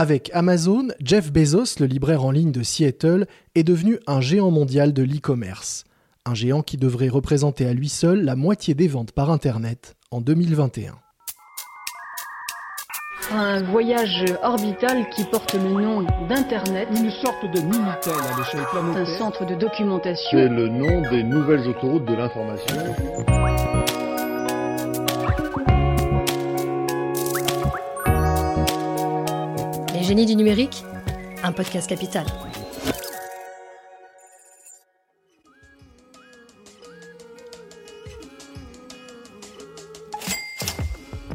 Avec Amazon, Jeff Bezos, le libraire en ligne de Seattle, est devenu un géant mondial de l'e-commerce. Un géant qui devrait représenter à lui seul la moitié des ventes par Internet en 2021. Un voyage orbital qui porte le nom d'Internet. Une sorte de Minitel à l'échelle planétaire. Un centre de documentation. C'est le nom des nouvelles autoroutes de l'information. Génie du numérique, un podcast capital.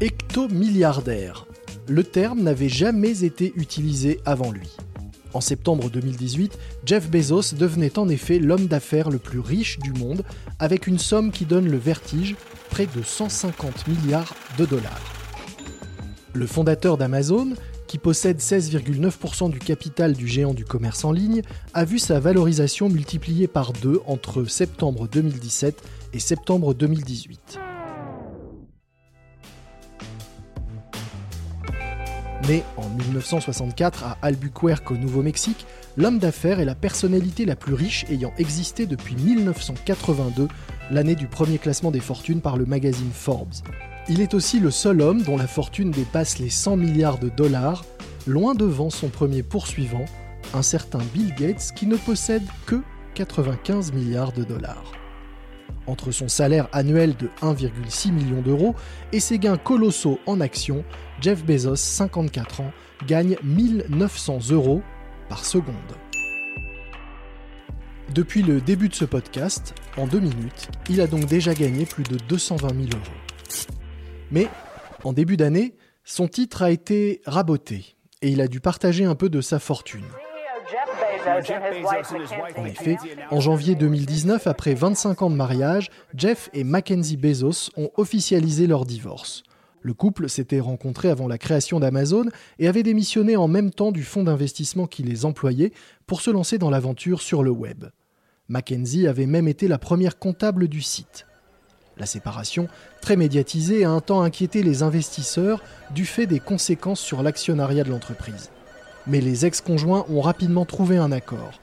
Hectomilliardaire. Le terme n'avait jamais été utilisé avant lui. En septembre 2018, Jeff Bezos devenait en effet l'homme d'affaires le plus riche du monde, avec une somme qui donne le vertige, près de 150 milliards de dollars. Le fondateur d'Amazon, qui possède 16,9% du capital du géant du commerce en ligne, a vu sa valorisation multipliée par deux entre septembre 2017 et septembre 2018. Né en 1964 à Albuquerque au Nouveau-Mexique, l'homme d'affaires est la personnalité la plus riche ayant existé depuis 1982, l'année du premier classement des fortunes par le magazine Forbes. Il est aussi le seul homme dont la fortune dépasse les 100 milliards de dollars, loin devant son premier poursuivant, un certain Bill Gates qui ne possède que 95 milliards de dollars. Entre son salaire annuel de 1,6 million d'euros et ses gains colossaux en actions, Jeff Bezos, 54 ans, gagne 1900 euros par seconde. Depuis le début de ce podcast, en deux minutes, il a donc déjà gagné plus de 220 000 euros. Mais, en début d'année, son titre a été raboté et il a dû partager un peu de sa fortune. En effet, en janvier 2019, après 25 ans de mariage, Jeff et Mackenzie Bezos ont officialisé leur divorce. Le couple s'était rencontré avant la création d'Amazon et avait démissionné en même temps du fonds d'investissement qui les employait pour se lancer dans l'aventure sur le web. Mackenzie avait même été la première comptable du site. La séparation, très médiatisée, a un temps inquiété les investisseurs du fait des conséquences sur l'actionnariat de l'entreprise. Mais les ex-conjoints ont rapidement trouvé un accord.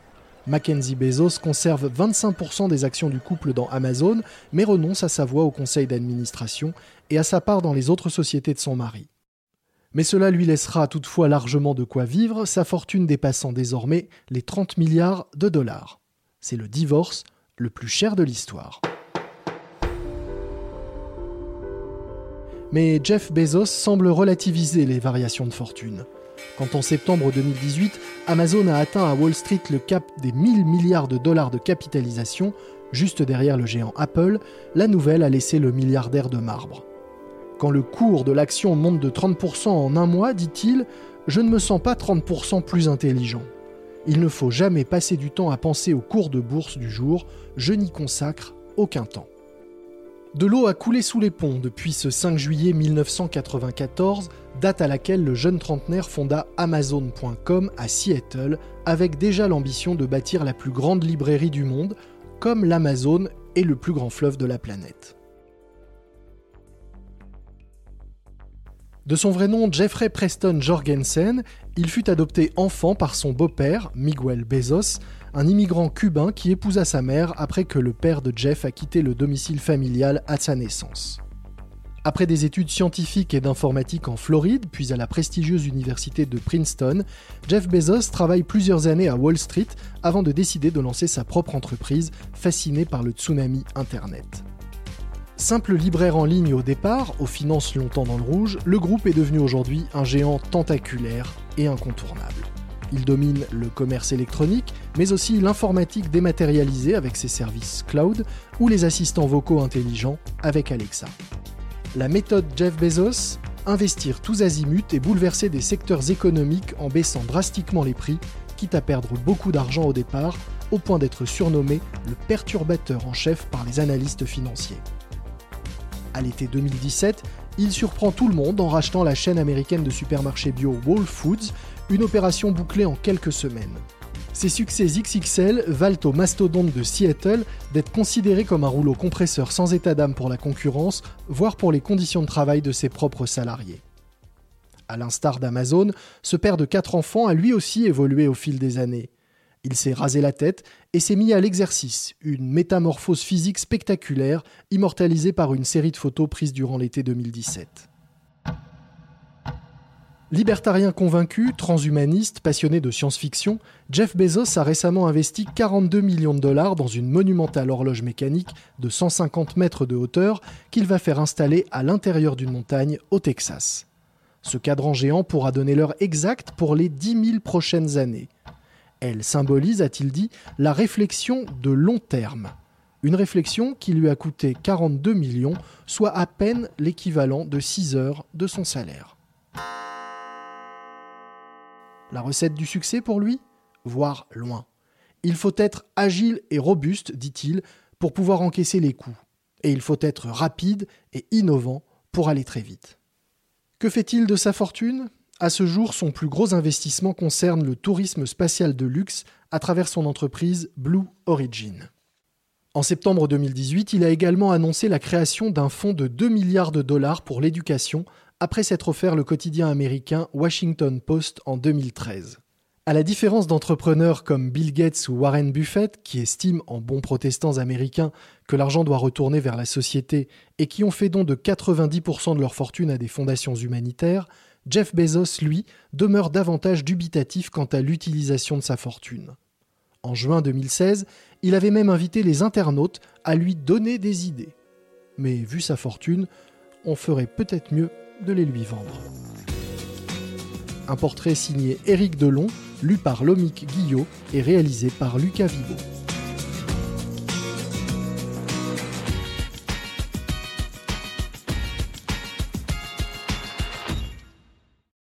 Mackenzie Bezos conserve 25% des actions du couple dans Amazon, mais renonce à sa voix au conseil d'administration et à sa part dans les autres sociétés de son mari. Mais cela lui laissera toutefois largement de quoi vivre, sa fortune dépassant désormais les 30 milliards de dollars. C'est le divorce le plus cher de l'histoire. Mais Jeff Bezos semble relativiser les variations de fortune. Quand en septembre 2018, Amazon a atteint à Wall Street le cap des 1000 milliards de dollars de capitalisation, juste derrière le géant Apple, la nouvelle a laissé le milliardaire de marbre. Quand le cours de l'action monte de 30% en un mois, dit-il, je ne me sens pas 30% plus intelligent. Il ne faut jamais passer du temps à penser au cours de bourse du jour, je n'y consacre aucun temps. De l'eau a coulé sous les ponts depuis ce 5 juillet 1994, date à laquelle le jeune trentenaire fonda Amazon.com à Seattle, avec déjà l'ambition de bâtir la plus grande librairie du monde, comme l'Amazon est le plus grand fleuve de la planète. De son vrai nom Jeffrey Preston Jorgensen, il fut adopté enfant par son beau-père, Miguel Bezos, un immigrant cubain qui épousa sa mère après que le père de Jeff a quitté le domicile familial à sa naissance. Après des études scientifiques et d'informatique en Floride, puis à la prestigieuse université de Princeton, Jeff Bezos travaille plusieurs années à Wall Street avant de décider de lancer sa propre entreprise, fasciné par le tsunami Internet. Simple libraire en ligne au départ, aux finances longtemps dans le rouge, le groupe est devenu aujourd'hui un géant tentaculaire et incontournable. Il domine le commerce électronique, mais aussi l'informatique dématérialisée avec ses services cloud ou les assistants vocaux intelligents avec Alexa. La méthode Jeff Bezos Investir tous azimuts et bouleverser des secteurs économiques en baissant drastiquement les prix, quitte à perdre beaucoup d'argent au départ, au point d'être surnommé le perturbateur en chef par les analystes financiers. L'été 2017, il surprend tout le monde en rachetant la chaîne américaine de supermarchés bio Whole Foods, une opération bouclée en quelques semaines. Ces succès XXL valent au mastodonte de Seattle d'être considéré comme un rouleau compresseur sans état d'âme pour la concurrence, voire pour les conditions de travail de ses propres salariés. À l'instar d'Amazon, ce père de quatre enfants a lui aussi évolué au fil des années. Il s'est rasé la tête et s'est mis à l'exercice, une métamorphose physique spectaculaire, immortalisée par une série de photos prises durant l'été 2017. Libertarien convaincu, transhumaniste, passionné de science-fiction, Jeff Bezos a récemment investi 42 millions de dollars dans une monumentale horloge mécanique de 150 mètres de hauteur qu'il va faire installer à l'intérieur d'une montagne au Texas. Ce cadran géant pourra donner l'heure exacte pour les 10 000 prochaines années. Elle symbolise, a-t-il dit, la réflexion de long terme. Une réflexion qui lui a coûté 42 millions, soit à peine l'équivalent de 6 heures de son salaire. La recette du succès pour lui? Voir loin. Il faut être agile et robuste, dit-il, pour pouvoir encaisser les coups. Et il faut être rapide et innovant pour aller très vite. Que fait-il de sa fortune? À ce jour, son plus gros investissement concerne le tourisme spatial de luxe à travers son entreprise Blue Origin. En septembre 2018, il a également annoncé la création d'un fonds de 2 milliards de dollars pour l'éducation après s'être offert le quotidien américain Washington Post en 2013. À la différence d'entrepreneurs comme Bill Gates ou Warren Buffett, qui estiment en bons protestants américains que l'argent doit retourner vers la société et qui ont fait don de 90% de leur fortune à des fondations humanitaires, Jeff Bezos, lui, demeure davantage dubitatif quant à l'utilisation de sa fortune. En juin 2016, il avait même invité les internautes à lui donner des idées. Mais vu sa fortune, on ferait peut-être mieux de les lui vendre. Un portrait signé Éric Delon, lu par Lomic Guillot et réalisé par Lucas Vibo.